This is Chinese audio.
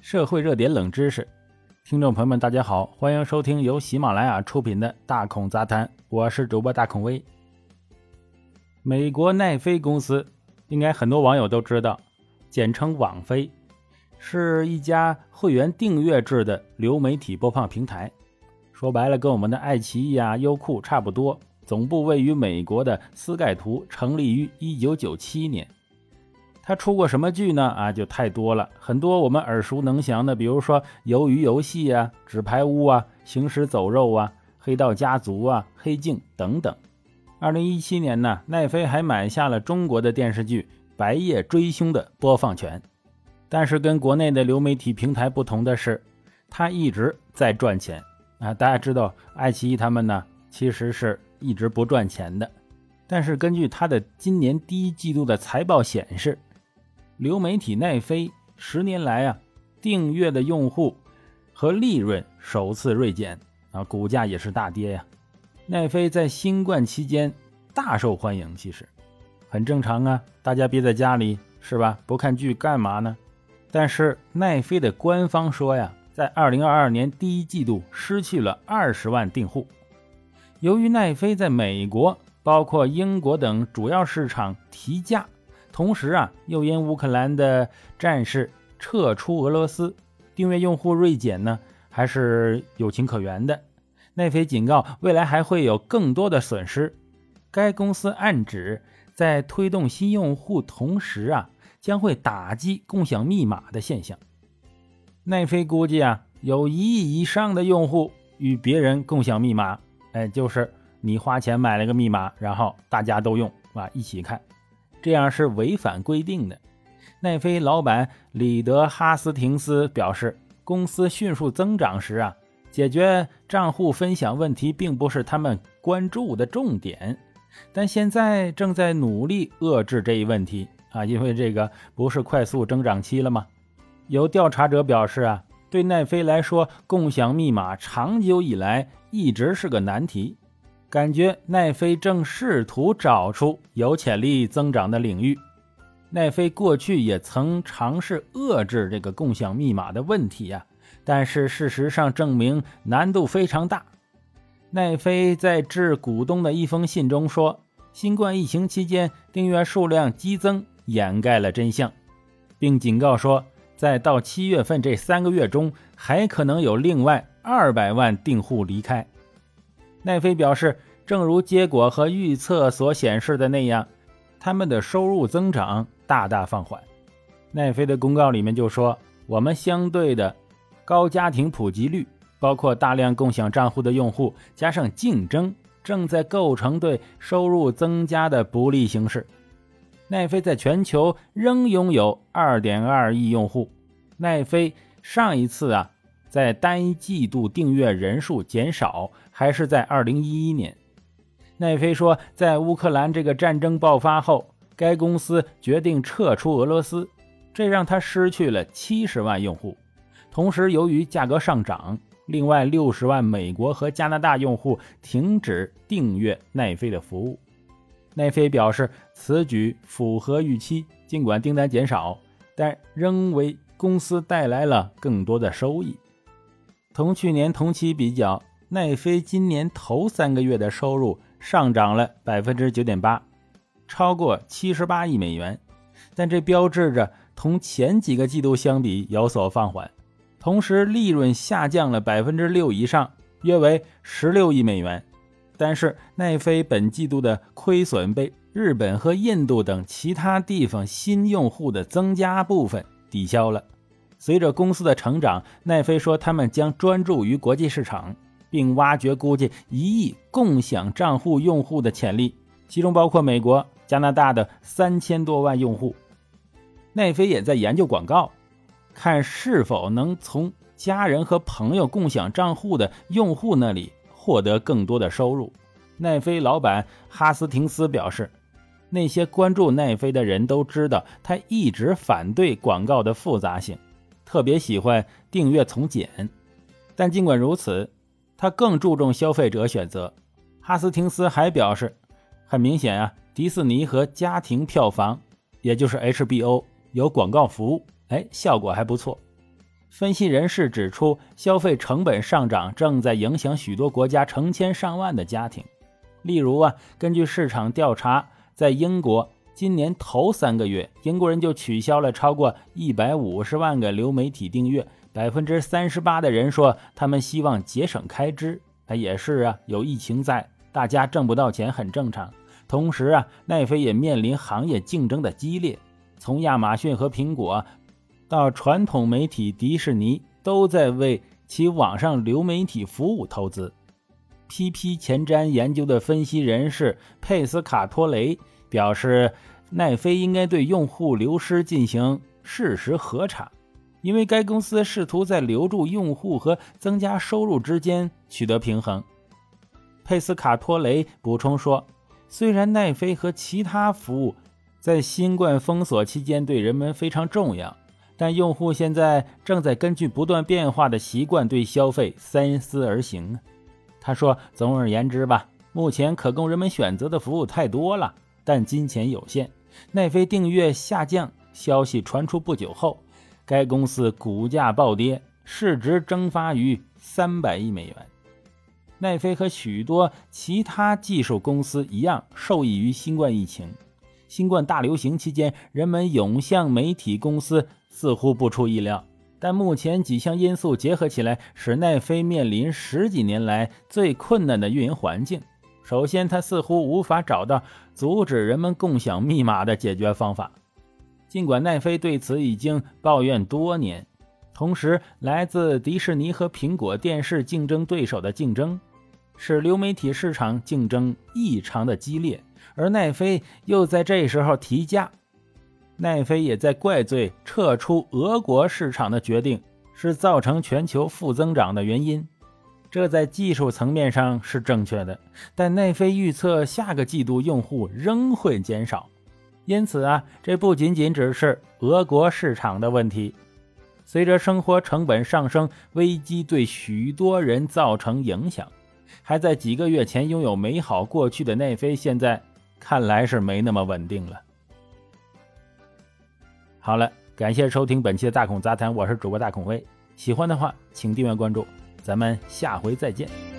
社会热点冷知识，听众朋友们，大家好，欢迎收听由喜马拉雅出品的《大孔杂谈》，我是主播大孔威。美国奈飞公司，应该很多网友都知道，简称网飞，是一家会员订阅制的流媒体播放平台。说白了，跟我们的爱奇艺啊、优酷差不多。总部位于美国的斯盖图，成立于1997年。他出过什么剧呢？啊，就太多了，很多我们耳熟能详的，比如说《鱿鱼游戏》啊，《纸牌屋》啊，《行尸走肉》啊，《黑道家族》啊，《黑镜》等等。二零一七年呢，奈飞还买下了中国的电视剧《白夜追凶》的播放权。但是跟国内的流媒体平台不同的是，它一直在赚钱啊。大家知道，爱奇艺他们呢，其实是一直不赚钱的。但是根据它的今年第一季度的财报显示，流媒体奈飞十年来啊，订阅的用户和利润首次锐减啊，股价也是大跌呀。奈飞在新冠期间大受欢迎，其实很正常啊，大家憋在家里是吧？不看剧干嘛呢？但是奈飞的官方说呀，在二零二二年第一季度失去了二十万订户。由于奈飞在美国、包括英国等主要市场提价。同时啊，又因乌克兰的战事撤出俄罗斯，订阅用户锐减呢，还是有情可原的。奈飞警告，未来还会有更多的损失。该公司暗指，在推动新用户同时啊，将会打击共享密码的现象。奈飞估计啊，有一亿以上的用户与别人共享密码，哎，就是你花钱买了个密码，然后大家都用啊，一起看。这样是违反规定的。奈飞老板里德哈斯廷斯表示，公司迅速增长时啊，解决账户分享问题并不是他们关注的重点，但现在正在努力遏制这一问题啊，因为这个不是快速增长期了吗？有调查者表示啊，对奈飞来说，共享密码长久以来一直是个难题。感觉奈飞正试图找出有潜力增长的领域。奈飞过去也曾尝试遏制这个共享密码的问题呀，但是事实上证明难度非常大。奈飞在致股东的一封信中说：“新冠疫情期间订阅数量激增掩盖了真相，并警告说，在到七月份这三个月中，还可能有另外二百万订户离开。”奈飞表示，正如结果和预测所显示的那样，他们的收入增长大大放缓。奈飞的公告里面就说：“我们相对的高家庭普及率，包括大量共享账户的用户，加上竞争，正在构成对收入增加的不利形势。”奈飞在全球仍拥有2.2亿用户。奈飞上一次啊。在单一季度订阅人数减少，还是在二零一一年。奈飞说，在乌克兰这个战争爆发后，该公司决定撤出俄罗斯，这让他失去了七十万用户。同时，由于价格上涨，另外六十万美国和加拿大用户停止订阅奈飞的服务。奈飞表示，此举符合预期，尽管订单减少，但仍为公司带来了更多的收益。同去年同期比较，奈飞今年头三个月的收入上涨了百分之九点八，超过七十八亿美元。但这标志着同前几个季度相比有所放缓，同时利润下降了百分之六以上，约为十六亿美元。但是奈飞本季度的亏损被日本和印度等其他地方新用户的增加部分抵消了。随着公司的成长，奈飞说他们将专注于国际市场，并挖掘估计一亿共享账户用户的潜力，其中包括美国、加拿大的三千多万用户。奈飞也在研究广告，看是否能从家人和朋友共享账户的用户那里获得更多的收入。奈飞老板哈斯廷斯表示，那些关注奈飞的人都知道，他一直反对广告的复杂性。特别喜欢订阅从简，但尽管如此，他更注重消费者选择。哈斯廷斯还表示，很明显啊，迪士尼和家庭票房，也就是 HBO 有广告服务，哎，效果还不错。分析人士指出，消费成本上涨正在影响许多国家成千上万的家庭。例如啊，根据市场调查，在英国，今年头三个月，英国人就取消了超过一百五十万个流媒体订阅。百分之三十八的人说，他们希望节省开支。他也是啊，有疫情在，大家挣不到钱很正常。同时啊，奈飞也面临行业竞争的激烈，从亚马逊和苹果。到传统媒体迪士尼都在为其网上流媒体服务投资。PP 前瞻研究的分析人士佩斯卡托雷表示，奈飞应该对用户流失进行事实核查，因为该公司试图在留住用户和增加收入之间取得平衡。佩斯卡托雷补充说，虽然奈飞和其他服务在新冠封锁期间对人们非常重要。但用户现在正在根据不断变化的习惯对消费三思而行。他说：“总而言之吧，目前可供人们选择的服务太多了，但金钱有限。奈飞订阅下降消息传出不久后，该公司股价暴跌，市值蒸发逾三百亿美元。奈飞和许多其他技术公司一样，受益于新冠疫情。新冠大流行期间，人们涌向媒体公司。”似乎不出意料，但目前几项因素结合起来，使奈飞面临十几年来最困难的运营环境。首先，他似乎无法找到阻止人们共享密码的解决方法，尽管奈飞对此已经抱怨多年。同时，来自迪士尼和苹果电视竞争对手的竞争，使流媒体市场竞争异常的激烈，而奈飞又在这时候提价。奈飞也在怪罪撤出俄国市场的决定是造成全球负增长的原因，这在技术层面上是正确的。但奈飞预测下个季度用户仍会减少，因此啊，这不仅仅只是俄国市场的问题。随着生活成本上升，危机对许多人造成影响。还在几个月前拥有美好过去的奈飞，现在看来是没那么稳定了。好了，感谢收听本期的大孔杂谈，我是主播大孔威。喜欢的话，请订阅关注，咱们下回再见。